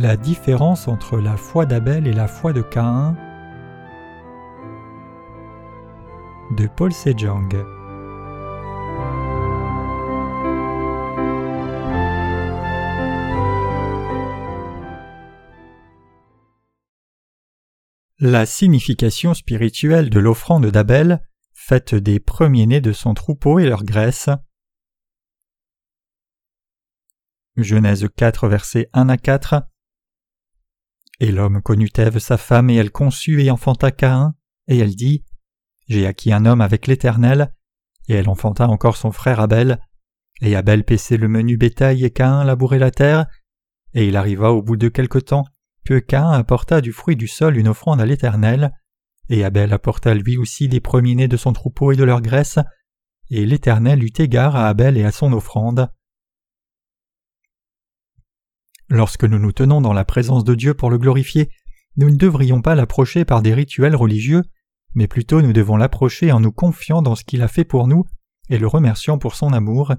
La différence entre la foi d'Abel et la foi de Caïn de Paul Sejong. La signification spirituelle de l'offrande d'Abel, faite des premiers-nés de son troupeau et leur graisse. Genèse 4, versets 1 à 4. Et l'homme connut Ève sa femme, et elle conçut et enfanta Caïn, et elle dit J'ai acquis un homme avec l'Éternel, et elle enfanta encore son frère Abel. Et Abel paissait le menu bétail, et Caïn labourait la terre. Et il arriva au bout de quelque temps que Caïn apporta du fruit du sol une offrande à l'Éternel, et Abel apporta lui aussi des premiers-nés de son troupeau et de leur graisse, et l'Éternel eut égard à Abel et à son offrande. Lorsque nous nous tenons dans la présence de Dieu pour le glorifier, nous ne devrions pas l'approcher par des rituels religieux, mais plutôt nous devons l'approcher en nous confiant dans ce qu'il a fait pour nous et le remerciant pour son amour.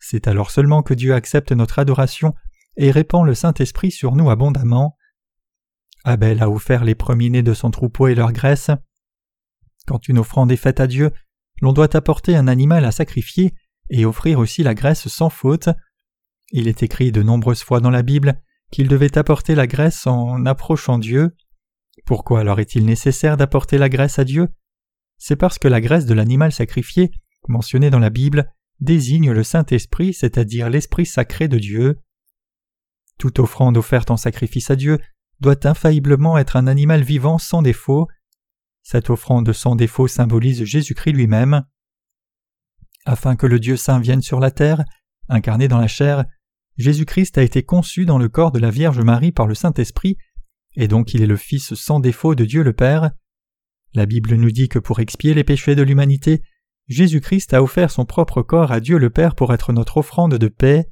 C'est alors seulement que Dieu accepte notre adoration et répand le Saint-Esprit sur nous abondamment. Abel a offert les premiers-nés de son troupeau et leur graisse. Quand une offrande est faite à Dieu, l'on doit apporter un animal à sacrifier et offrir aussi la graisse sans faute. Il est écrit de nombreuses fois dans la Bible qu'il devait apporter la graisse en approchant Dieu. Pourquoi alors est-il nécessaire d'apporter la graisse à Dieu? C'est parce que la graisse de l'animal sacrifié, mentionnée dans la Bible, désigne le Saint-Esprit, c'est-à-dire l'Esprit sacré de Dieu. Toute offrande offerte en sacrifice à Dieu doit infailliblement être un animal vivant sans défaut. Cette offrande sans défaut symbolise Jésus-Christ lui-même. Afin que le Dieu saint vienne sur la terre, incarné dans la chair, Jésus-Christ a été conçu dans le corps de la Vierge Marie par le Saint-Esprit, et donc il est le Fils sans défaut de Dieu le Père. La Bible nous dit que pour expier les péchés de l'humanité, Jésus-Christ a offert son propre corps à Dieu le Père pour être notre offrande de paix.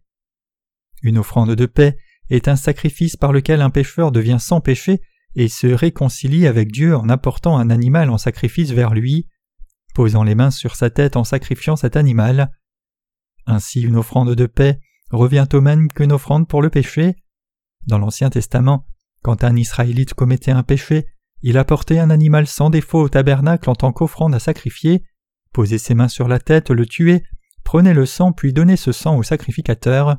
Une offrande de paix est un sacrifice par lequel un pécheur devient sans péché et se réconcilie avec Dieu en apportant un animal en sacrifice vers lui, posant les mains sur sa tête en sacrifiant cet animal. Ainsi une offrande de paix revient au même qu'une offrande pour le péché. Dans l'Ancien Testament, quand un Israélite commettait un péché, il apportait un animal sans défaut au tabernacle en tant qu'offrande à sacrifier, posait ses mains sur la tête, le tuait, prenait le sang puis donnait ce sang au sacrificateur.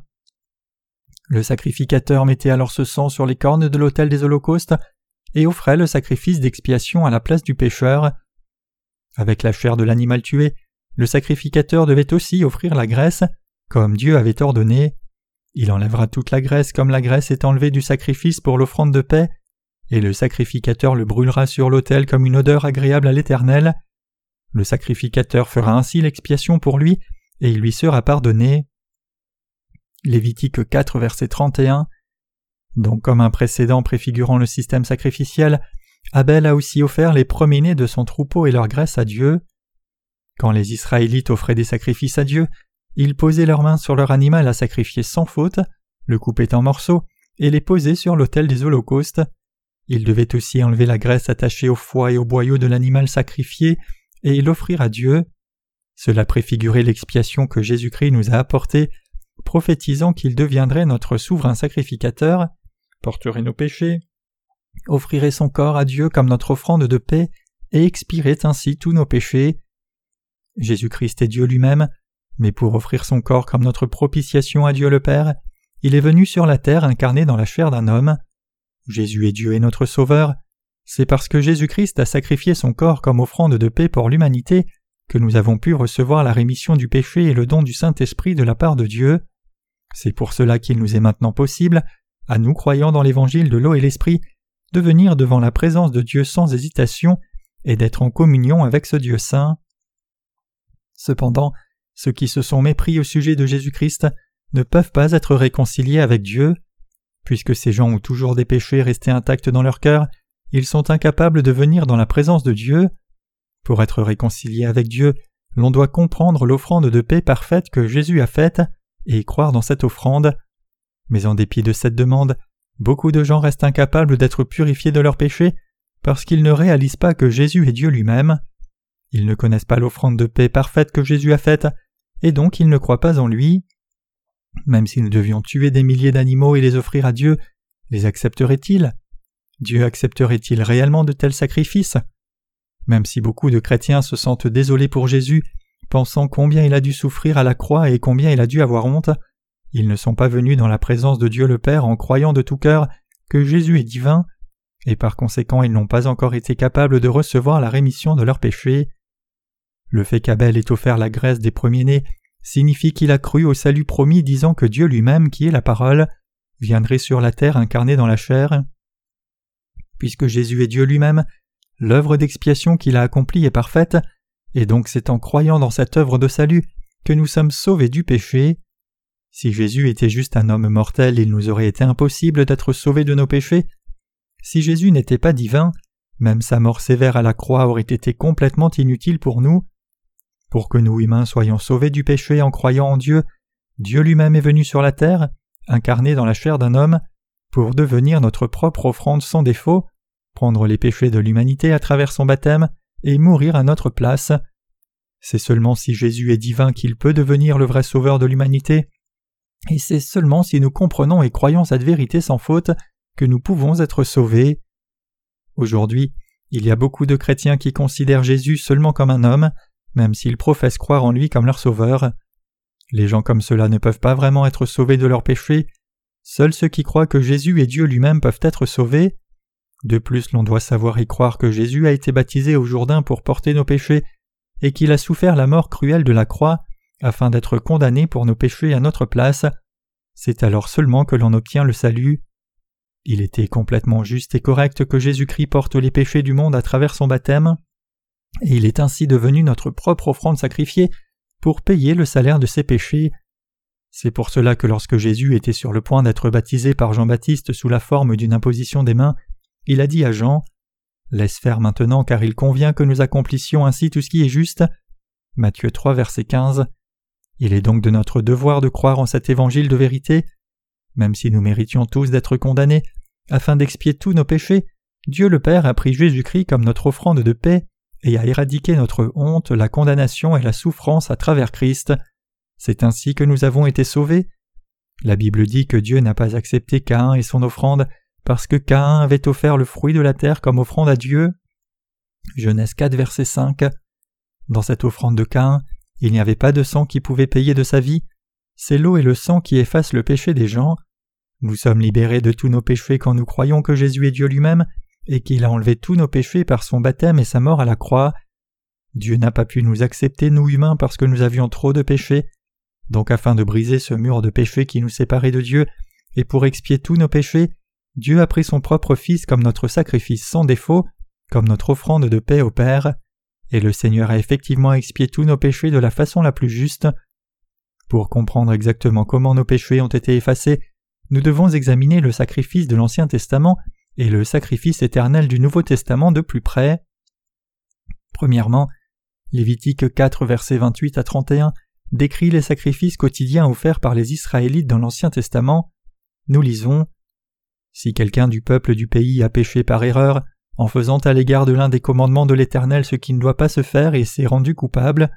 Le sacrificateur mettait alors ce sang sur les cornes de l'autel des holocaustes et offrait le sacrifice d'expiation à la place du pécheur. Avec la chair de l'animal tué, le sacrificateur devait aussi offrir la graisse, comme Dieu avait ordonné. Il enlèvera toute la graisse comme la graisse est enlevée du sacrifice pour l'offrande de paix, et le sacrificateur le brûlera sur l'autel comme une odeur agréable à l'Éternel. Le sacrificateur fera ainsi l'expiation pour lui, et il lui sera pardonné. Lévitique 4 verset 31. Donc comme un précédent préfigurant le système sacrificiel, Abel a aussi offert les premiers-nés de son troupeau et leur graisse à Dieu. Quand les Israélites offraient des sacrifices à Dieu, ils posaient leurs mains sur leur animal à sacrifier sans faute, le coupaient en morceaux et les posaient sur l'autel des holocaustes. Ils devaient aussi enlever la graisse attachée au foie et au boyau de l'animal sacrifié et l'offrir à Dieu. Cela préfigurait l'expiation que Jésus-Christ nous a apportée prophétisant qu'il deviendrait notre souverain sacrificateur, porterait nos péchés, offrirait son corps à Dieu comme notre offrande de paix et expirait ainsi tous nos péchés. Jésus-Christ est Dieu lui-même, mais pour offrir son corps comme notre propitiation à Dieu le Père, il est venu sur la terre incarné dans la chair d'un homme. Jésus est Dieu et notre Sauveur. C'est parce que Jésus-Christ a sacrifié son corps comme offrande de paix pour l'humanité que nous avons pu recevoir la rémission du péché et le don du Saint-Esprit de la part de Dieu. C'est pour cela qu'il nous est maintenant possible, à nous croyant dans l'évangile de l'eau et l'esprit, de venir devant la présence de Dieu sans hésitation et d'être en communion avec ce Dieu saint. Cependant, ceux qui se sont mépris au sujet de Jésus-Christ ne peuvent pas être réconciliés avec Dieu. Puisque ces gens ont toujours des péchés restés intacts dans leur cœur, ils sont incapables de venir dans la présence de Dieu. Pour être réconcilié avec Dieu, l'on doit comprendre l'offrande de paix parfaite que Jésus a faite et croire dans cette offrande. Mais en dépit de cette demande, beaucoup de gens restent incapables d'être purifiés de leurs péchés parce qu'ils ne réalisent pas que Jésus est Dieu lui-même. Ils ne connaissent pas l'offrande de paix parfaite que Jésus a faite, et donc ils ne croient pas en lui. Même si nous devions tuer des milliers d'animaux et les offrir à Dieu, Les accepterait-il? Dieu accepterait-il réellement de tels sacrifices? Même si beaucoup de chrétiens se sentent désolés pour Jésus, pensant combien il a dû souffrir à la croix et combien il a dû avoir honte, ils ne sont pas venus dans la présence de Dieu le Père en croyant de tout cœur que Jésus est divin, et par conséquent ils n'ont pas encore été capables de recevoir la rémission de leurs péchés. Le fait qu'Abel ait offert la graisse des premiers-nés signifie qu'il a cru au salut promis disant que Dieu lui-même, qui est la parole, viendrait sur la terre incarné dans la chair. Puisque Jésus est Dieu lui-même, l'œuvre d'expiation qu'il a accomplie est parfaite, et donc c'est en croyant dans cette œuvre de salut que nous sommes sauvés du péché. Si Jésus était juste un homme mortel, il nous aurait été impossible d'être sauvés de nos péchés. Si Jésus n'était pas divin, même sa mort sévère à la croix aurait été complètement inutile pour nous. Pour que nous humains soyons sauvés du péché en croyant en Dieu, Dieu lui-même est venu sur la terre, incarné dans la chair d'un homme, pour devenir notre propre offrande sans défaut, prendre les péchés de l'humanité à travers son baptême et mourir à notre place. C'est seulement si Jésus est divin qu'il peut devenir le vrai sauveur de l'humanité, et c'est seulement si nous comprenons et croyons cette vérité sans faute que nous pouvons être sauvés. Aujourd'hui, il y a beaucoup de chrétiens qui considèrent Jésus seulement comme un homme, même s'ils professent croire en lui comme leur sauveur. Les gens comme cela ne peuvent pas vraiment être sauvés de leurs péchés. Seuls ceux qui croient que Jésus et Dieu lui-même peuvent être sauvés. De plus, l'on doit savoir y croire que Jésus a été baptisé au Jourdain pour porter nos péchés et qu'il a souffert la mort cruelle de la croix afin d'être condamné pour nos péchés à notre place. C'est alors seulement que l'on obtient le salut. Il était complètement juste et correct que Jésus-Christ porte les péchés du monde à travers son baptême, et il est ainsi devenu notre propre offrande sacrifiée pour payer le salaire de ses péchés. C'est pour cela que lorsque Jésus était sur le point d'être baptisé par Jean-Baptiste sous la forme d'une imposition des mains, il a dit à Jean Laisse faire maintenant car il convient que nous accomplissions ainsi tout ce qui est juste. Matthieu 3 verset 15. Il est donc de notre devoir de croire en cet évangile de vérité. Même si nous méritions tous d'être condamnés, afin d'expier tous nos péchés, Dieu le Père a pris Jésus-Christ comme notre offrande de paix et a éradiqué notre honte, la condamnation et la souffrance à travers Christ. C'est ainsi que nous avons été sauvés. La Bible dit que Dieu n'a pas accepté Caïn et son offrande parce que Caïn avait offert le fruit de la terre comme offrande à Dieu. Genèse 4 verset 5. Dans cette offrande de Caïn, il n'y avait pas de sang qui pouvait payer de sa vie. C'est l'eau et le sang qui effacent le péché des gens. Nous sommes libérés de tous nos péchés quand nous croyons que Jésus est Dieu lui-même et qu'il a enlevé tous nos péchés par son baptême et sa mort à la croix. Dieu n'a pas pu nous accepter, nous humains, parce que nous avions trop de péchés. Donc afin de briser ce mur de péché qui nous séparait de Dieu, et pour expier tous nos péchés, Dieu a pris son propre Fils comme notre sacrifice sans défaut, comme notre offrande de paix au Père, et le Seigneur a effectivement expié tous nos péchés de la façon la plus juste. Pour comprendre exactement comment nos péchés ont été effacés, nous devons examiner le sacrifice de l'Ancien Testament et le sacrifice éternel du Nouveau Testament de plus près. Premièrement, Lévitique 4 versets 28 à 31 décrit les sacrifices quotidiens offerts par les Israélites dans l'Ancien Testament. Nous lisons Si quelqu'un du peuple du pays a péché par erreur, en faisant à l'égard de l'un des commandements de l'Éternel ce qui ne doit pas se faire et s'est rendu coupable.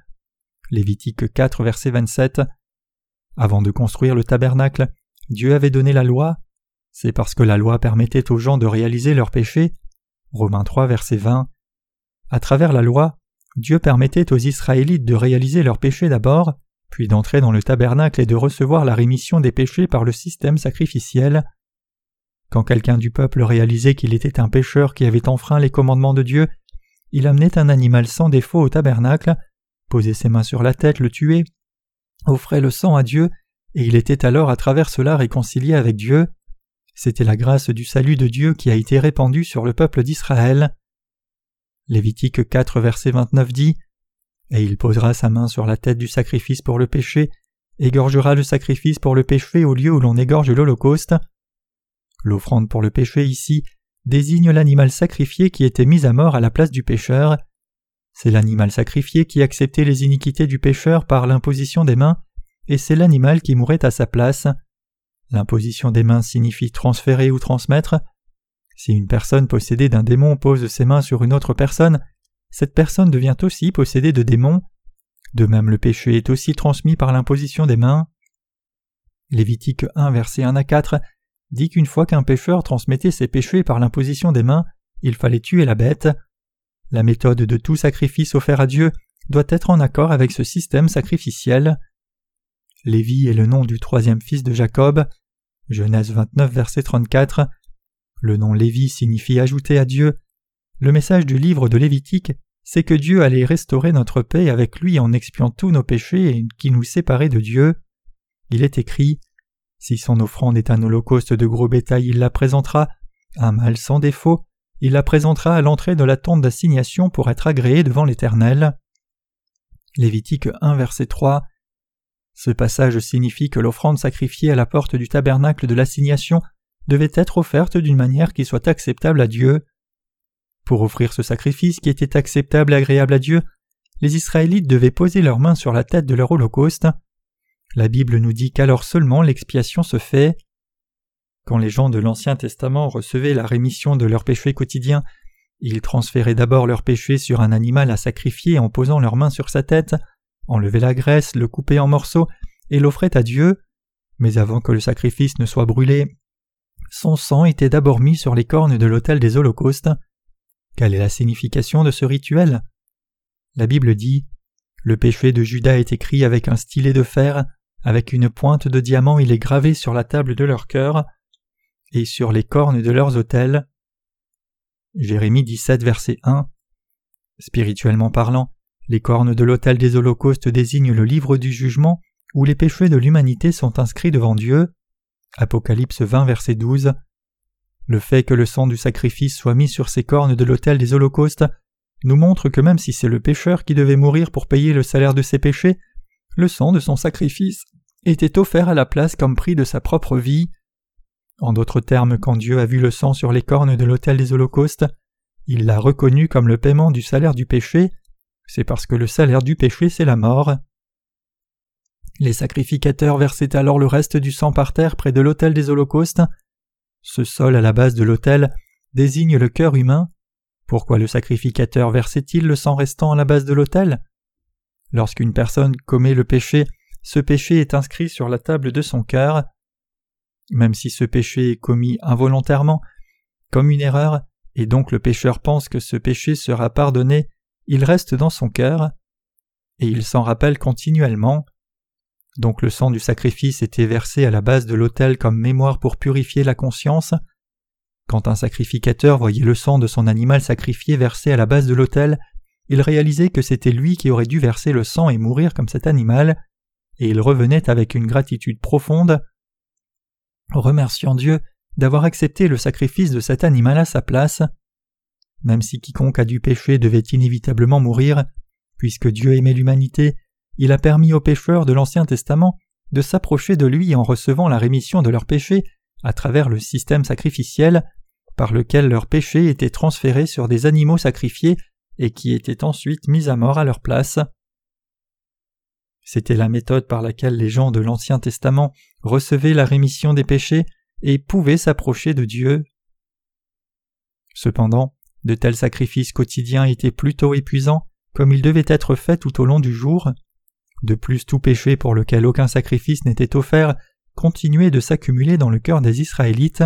Lévitique 4 verset 27. Avant de construire le tabernacle, Dieu avait donné la loi. C'est parce que la loi permettait aux gens de réaliser leurs péchés. Romains 3 verset 20. À travers la loi, Dieu permettait aux Israélites de réaliser leurs péchés d'abord, puis d'entrer dans le tabernacle et de recevoir la rémission des péchés par le système sacrificiel. Quand quelqu'un du peuple réalisait qu'il était un pécheur qui avait enfreint les commandements de Dieu, il amenait un animal sans défaut au tabernacle, posait ses mains sur la tête, le tuait, offrait le sang à Dieu, et il était alors à travers cela réconcilié avec Dieu. C'était la grâce du salut de Dieu qui a été répandue sur le peuple d'Israël. Lévitique 4 verset 29 dit Et il posera sa main sur la tête du sacrifice pour le péché, égorgera le sacrifice pour le péché au lieu où l'on égorge l'Holocauste. L'offrande pour le péché ici désigne l'animal sacrifié qui était mis à mort à la place du pécheur. C'est l'animal sacrifié qui acceptait les iniquités du pécheur par l'imposition des mains, et c'est l'animal qui mourait à sa place. L'imposition des mains signifie transférer ou transmettre. Si une personne possédée d'un démon pose ses mains sur une autre personne, cette personne devient aussi possédée de démons. De même le péché est aussi transmis par l'imposition des mains. Lévitique 1 verset 1 à 4 dit qu'une fois qu'un pécheur transmettait ses péchés par l'imposition des mains, il fallait tuer la bête. La méthode de tout sacrifice offert à Dieu doit être en accord avec ce système sacrificiel. Lévi est le nom du troisième fils de Jacob. Genèse 29, verset 34. Le nom Lévi signifie ajouter à Dieu. Le message du livre de Lévitique, c'est que Dieu allait restaurer notre paix avec lui en expiant tous nos péchés qui nous séparaient de Dieu. Il est écrit Si son offrande est un holocauste de gros bétail, il la présentera, un mâle sans défaut, il la présentera à l'entrée de la tente d'assignation pour être agréé devant l'Éternel. Lévitique 1 verset 3 Ce passage signifie que l'offrande sacrifiée à la porte du tabernacle de l'assignation devait être offerte d'une manière qui soit acceptable à Dieu. Pour offrir ce sacrifice qui était acceptable et agréable à Dieu, les Israélites devaient poser leurs mains sur la tête de leur holocauste. La Bible nous dit qu'alors seulement l'expiation se fait. Quand les gens de l'Ancien Testament recevaient la rémission de leurs péchés quotidiens, ils transféraient d'abord leurs péchés sur un animal à sacrifier en posant leurs mains sur sa tête, enlevaient la graisse, le coupaient en morceaux et l'offraient à Dieu. Mais avant que le sacrifice ne soit brûlé, son sang était d'abord mis sur les cornes de l'autel des holocaustes. Quelle est la signification de ce rituel? La Bible dit Le péché de Judas est écrit avec un stylet de fer, avec une pointe de diamant il est gravé sur la table de leur cœur et sur les cornes de leurs autels. Jérémie 17, verset 1. Spirituellement parlant, les cornes de l'autel des holocaustes désignent le livre du jugement où les péchés de l'humanité sont inscrits devant Dieu. Apocalypse 20, verset 12. Le fait que le sang du sacrifice soit mis sur ces cornes de l'autel des holocaustes nous montre que même si c'est le pécheur qui devait mourir pour payer le salaire de ses péchés, le sang de son sacrifice était offert à la place comme prix de sa propre vie. En d'autres termes, quand Dieu a vu le sang sur les cornes de l'autel des holocaustes, il l'a reconnu comme le paiement du salaire du péché, c'est parce que le salaire du péché c'est la mort. Les sacrificateurs versaient alors le reste du sang par terre près de l'autel des holocaustes. Ce sol à la base de l'autel désigne le cœur humain. Pourquoi le sacrificateur versait-il le sang restant à la base de l'autel? Lorsqu'une personne commet le péché, ce péché est inscrit sur la table de son cœur. Même si ce péché est commis involontairement, comme une erreur, et donc le pécheur pense que ce péché sera pardonné, il reste dans son cœur, et il s'en rappelle continuellement. Donc le sang du sacrifice était versé à la base de l'autel comme mémoire pour purifier la conscience. Quand un sacrificateur voyait le sang de son animal sacrifié versé à la base de l'autel, il réalisait que c'était lui qui aurait dû verser le sang et mourir comme cet animal, et il revenait avec une gratitude profonde, remerciant Dieu d'avoir accepté le sacrifice de cet animal à sa place. Même si quiconque a du péché devait inévitablement mourir, puisque Dieu aimait l'humanité, il a permis aux pécheurs de l'Ancien Testament de s'approcher de lui en recevant la rémission de leurs péchés à travers le système sacrificiel par lequel leurs péchés étaient transférés sur des animaux sacrifiés et qui étaient ensuite mis à mort à leur place. C'était la méthode par laquelle les gens de l'Ancien Testament recevaient la rémission des péchés et pouvaient s'approcher de Dieu. Cependant, de tels sacrifices quotidiens étaient plutôt épuisants, comme ils devaient être faits tout au long du jour. De plus, tout péché pour lequel aucun sacrifice n'était offert continuait de s'accumuler dans le cœur des Israélites.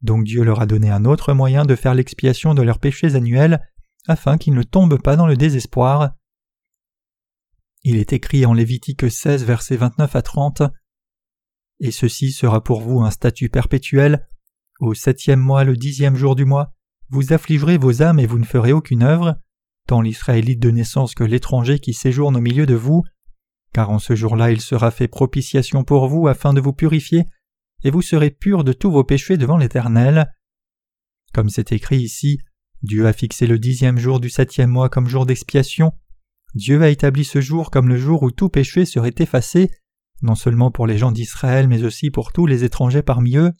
Donc Dieu leur a donné un autre moyen de faire l'expiation de leurs péchés annuels afin qu'ils ne tombent pas dans le désespoir. Il est écrit en Lévitique 16, versets 29 à 30 Et ceci sera pour vous un statut perpétuel. Au septième mois, le dixième jour du mois, vous affligerez vos âmes et vous ne ferez aucune œuvre, tant l'Israélite de naissance que l'étranger qui séjourne au milieu de vous, car en ce jour-là il sera fait propitiation pour vous afin de vous purifier, et vous serez purs de tous vos péchés devant l'Éternel. Comme c'est écrit ici, Dieu a fixé le dixième jour du septième mois comme jour d'expiation. Dieu a établi ce jour comme le jour où tout péché serait effacé, non seulement pour les gens d'Israël, mais aussi pour tous les étrangers parmi eux.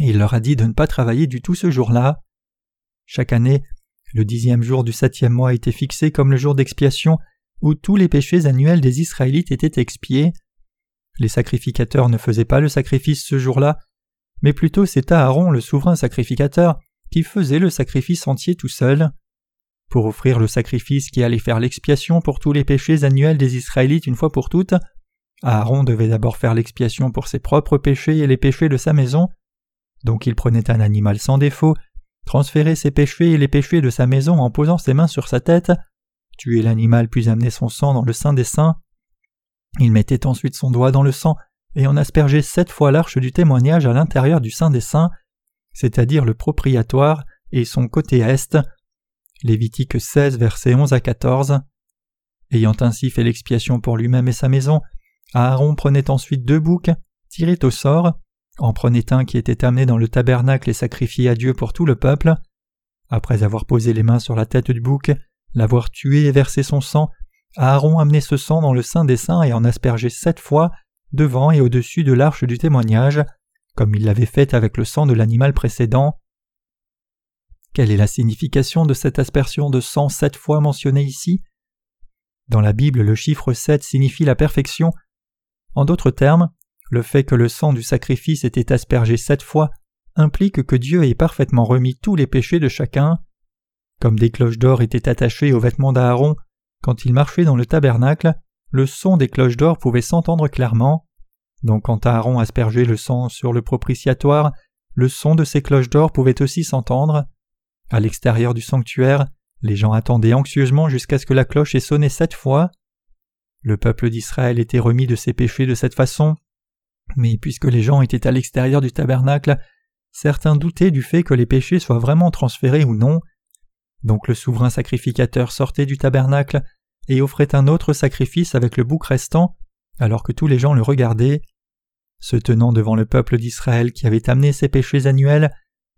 Et il leur a dit de ne pas travailler du tout ce jour-là. Chaque année, le dixième jour du septième mois été fixé comme le jour d'expiation où tous les péchés annuels des Israélites étaient expiés. Les sacrificateurs ne faisaient pas le sacrifice ce jour-là, mais plutôt c'est Aaron, le souverain sacrificateur, qui faisait le sacrifice entier tout seul. Pour offrir le sacrifice qui allait faire l'expiation pour tous les péchés annuels des Israélites une fois pour toutes, Aaron devait d'abord faire l'expiation pour ses propres péchés et les péchés de sa maison, Donc il prenait un animal sans défaut, transférait ses péchés et les péchés de sa maison en posant ses mains sur sa tête, tuait l'animal puis amenait son sang dans le sein des saints. Il mettait ensuite son doigt dans le sang et en aspergeait sept fois l'arche du témoignage à l'intérieur du sein des saints, c'est-à-dire le propriatoire et son côté est. Lévitique 16, versets 11 à 14. Ayant ainsi fait l'expiation pour lui-même et sa maison, Aaron prenait ensuite deux boucs, tirait au sort, en prenait un qui était amené dans le tabernacle et sacrifié à Dieu pour tout le peuple. Après avoir posé les mains sur la tête du bouc, l'avoir tué et versé son sang, Aaron amenait ce sang dans le sein des saints et en aspergeait sept fois devant et au-dessus de l'arche du témoignage, comme il l'avait fait avec le sang de l'animal précédent. Quelle est la signification de cette aspersion de sang sept fois mentionnée ici? Dans la Bible, le chiffre sept signifie la perfection. En d'autres termes, le fait que le sang du sacrifice était aspergé sept fois implique que Dieu ait parfaitement remis tous les péchés de chacun. Comme des cloches d'or étaient attachées aux vêtements d'Aaron, quand il marchait dans le tabernacle, le son des cloches d'or pouvait s'entendre clairement. Donc quand Aaron aspergeait le sang sur le propitiatoire, le son de ces cloches d'or pouvait aussi s'entendre. À l'extérieur du sanctuaire, les gens attendaient anxieusement jusqu'à ce que la cloche ait sonné sept fois. Le peuple d'Israël était remis de ses péchés de cette façon, mais puisque les gens étaient à l'extérieur du tabernacle, certains doutaient du fait que les péchés soient vraiment transférés ou non. Donc le souverain sacrificateur sortait du tabernacle et offrait un autre sacrifice avec le bouc restant, alors que tous les gens le regardaient. Se tenant devant le peuple d'Israël qui avait amené ses péchés annuels,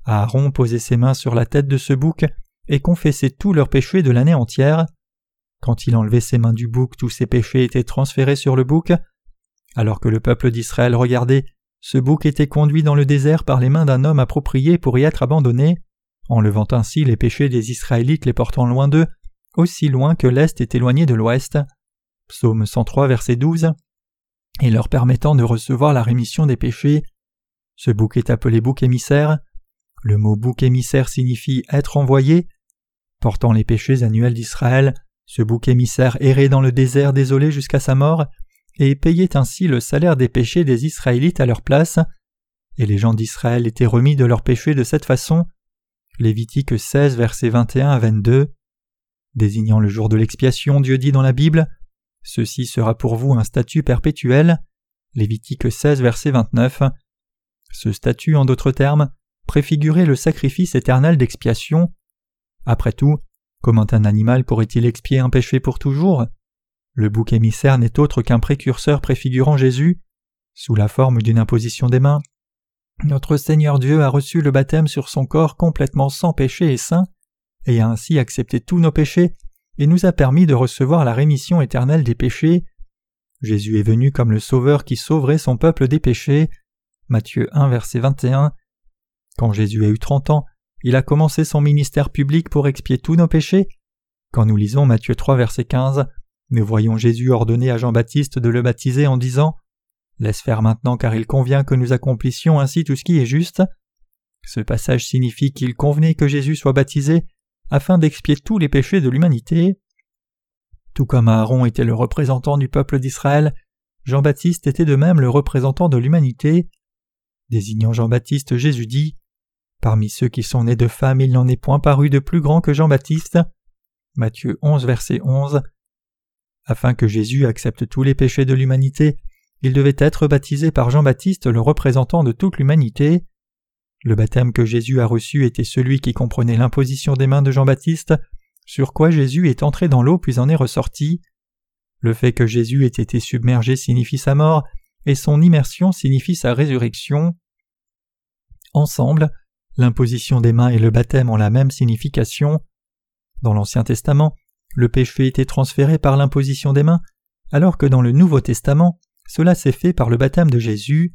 Aaron posait ses mains sur la tête de ce bouc et confessait tous leurs péchés de l'année entière. Quand il enlevait ses mains du bouc, tous ses péchés étaient transférés sur le bouc. Alors que le peuple d'Israël regardait, ce bouc était conduit dans le désert par les mains d'un homme approprié pour y être abandonné, enlevant ainsi les péchés des Israélites les portant loin d'eux, aussi loin que l'Est est éloigné de l'Ouest. Psaume 103, verset 12. Et leur permettant de recevoir la rémission des péchés. Ce bouc est appelé bouc émissaire. Le mot bouc émissaire signifie être envoyé. Portant les péchés annuels d'Israël, ce bouc émissaire errait dans le désert désolé jusqu'à sa mort, et payait ainsi le salaire des péchés des Israélites à leur place, et les gens d'Israël étaient remis de leurs péchés de cette façon. Lévitique 16, versets 21 à 22. Désignant le jour de l'expiation, Dieu dit dans la Bible Ceci sera pour vous un statut perpétuel. Lévitique 16, verset 29. Ce statut, en d'autres termes, préfigurait le sacrifice éternel d'expiation. Après tout, comment un animal pourrait-il expier un péché pour toujours? Le bouc émissaire n'est autre qu'un précurseur préfigurant Jésus, sous la forme d'une imposition des mains. Notre Seigneur Dieu a reçu le baptême sur son corps complètement sans péché et saint, et a ainsi accepté tous nos péchés, et nous a permis de recevoir la rémission éternelle des péchés. Jésus est venu comme le Sauveur qui sauverait son peuple des péchés. Matthieu 1 verset 21. Quand Jésus a eu trente ans, il a commencé son ministère public pour expier tous nos péchés. Quand nous lisons Matthieu 3 verset 15, nous voyons Jésus ordonner à Jean-Baptiste de le baptiser en disant Laisse faire maintenant car il convient que nous accomplissions ainsi tout ce qui est juste. Ce passage signifie qu'il convenait que Jésus soit baptisé afin d'expier tous les péchés de l'humanité. Tout comme Aaron était le représentant du peuple d'Israël, Jean-Baptiste était de même le représentant de l'humanité. Désignant Jean-Baptiste, Jésus dit Parmi ceux qui sont nés de femmes, il n'en est point paru de plus grand que Jean-Baptiste. Matthieu 11, verset 11. Afin que Jésus accepte tous les péchés de l'humanité, il devait être baptisé par Jean-Baptiste, le représentant de toute l'humanité. Le baptême que Jésus a reçu était celui qui comprenait l'imposition des mains de Jean-Baptiste, sur quoi Jésus est entré dans l'eau puis en est ressorti. Le fait que Jésus ait été submergé signifie sa mort, et son immersion signifie sa résurrection. Ensemble, l'imposition des mains et le baptême ont la même signification. Dans l'Ancien Testament, le péché était transféré par l'imposition des mains, alors que dans le Nouveau Testament, cela s'est fait par le baptême de Jésus.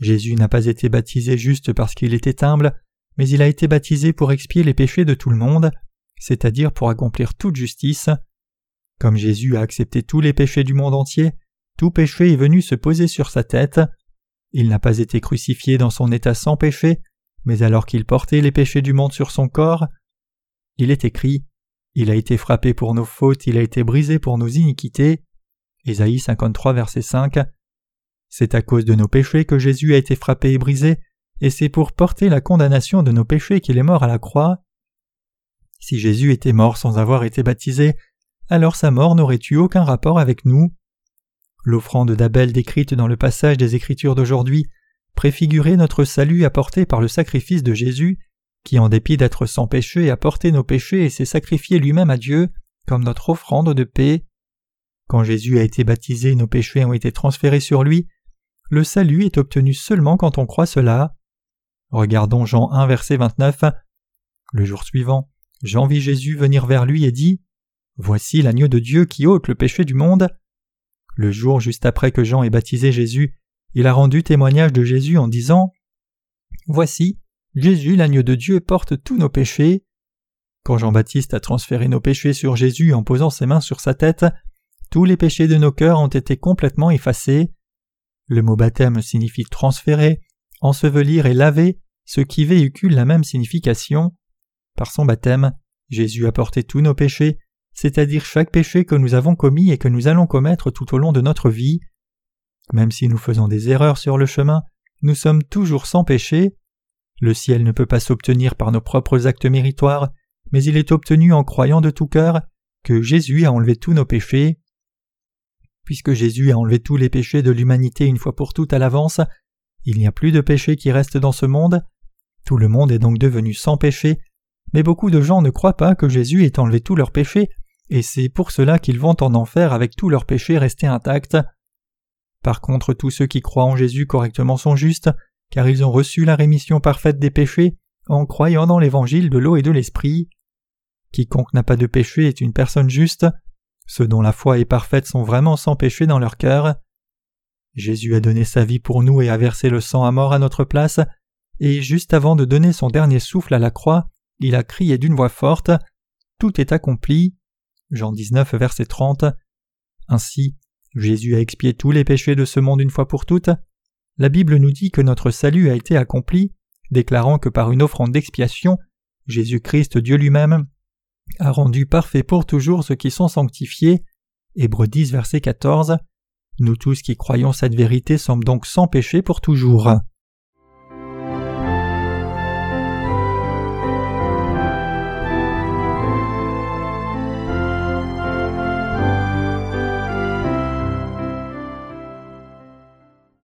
Jésus n'a pas été baptisé juste parce qu'il était humble, mais il a été baptisé pour expier les péchés de tout le monde, c'est-à-dire pour accomplir toute justice. Comme Jésus a accepté tous les péchés du monde entier, tout péché est venu se poser sur sa tête. Il n'a pas été crucifié dans son état sans péché, mais alors qu'il portait les péchés du monde sur son corps. Il est écrit il a été frappé pour nos fautes, il a été brisé pour nos iniquités. Ésaïe 53, verset 5. C'est à cause de nos péchés que Jésus a été frappé et brisé, et c'est pour porter la condamnation de nos péchés qu'il est mort à la croix. Si Jésus était mort sans avoir été baptisé, alors sa mort n'aurait eu aucun rapport avec nous. L'offrande d'Abel décrite dans le passage des Écritures d'aujourd'hui préfigurait notre salut apporté par le sacrifice de Jésus, qui en dépit d'être sans péché a porté nos péchés et s'est sacrifié lui-même à Dieu comme notre offrande de paix. Quand Jésus a été baptisé, nos péchés ont été transférés sur lui. Le salut est obtenu seulement quand on croit cela. Regardons Jean 1 verset 29. Le jour suivant, Jean vit Jésus venir vers lui et dit Voici l'agneau de Dieu qui ôte le péché du monde. Le jour juste après que Jean ait baptisé Jésus, il a rendu témoignage de Jésus en disant Voici, Jésus, l'agneau de Dieu, porte tous nos péchés. Quand Jean-Baptiste a transféré nos péchés sur Jésus en posant ses mains sur sa tête, tous les péchés de nos cœurs ont été complètement effacés. Le mot baptême signifie transférer, ensevelir et laver, ce qui véhicule la même signification. Par son baptême, Jésus a porté tous nos péchés, c'est-à-dire chaque péché que nous avons commis et que nous allons commettre tout au long de notre vie. Même si nous faisons des erreurs sur le chemin, nous sommes toujours sans péché. Le ciel ne peut pas s'obtenir par nos propres actes méritoires, mais il est obtenu en croyant de tout cœur que Jésus a enlevé tous nos péchés. Puisque Jésus a enlevé tous les péchés de l'humanité une fois pour toutes à l'avance, il n'y a plus de péché qui reste dans ce monde. Tout le monde est donc devenu sans péché, mais beaucoup de gens ne croient pas que Jésus ait enlevé tous leurs péchés, et c'est pour cela qu'ils vont en enfer avec tous leurs péchés restés intacts. Par contre, tous ceux qui croient en Jésus correctement sont justes, car ils ont reçu la rémission parfaite des péchés en croyant dans l'évangile de l'eau et de l'esprit. Quiconque n'a pas de péché est une personne juste. Ceux dont la foi est parfaite sont vraiment sans péché dans leur cœur. Jésus a donné sa vie pour nous et a versé le sang à mort à notre place, et juste avant de donner son dernier souffle à la croix, il a crié d'une voix forte Tout est accompli. Jean 19, verset 30. Ainsi, Jésus a expié tous les péchés de ce monde une fois pour toutes. La Bible nous dit que notre salut a été accompli, déclarant que par une offrande d'expiation, Jésus-Christ, Dieu lui-même, a rendu parfait pour toujours ceux qui sont sanctifiés. Hébreux 10, verset 14. Nous tous qui croyons cette vérité sommes donc sans péché pour toujours.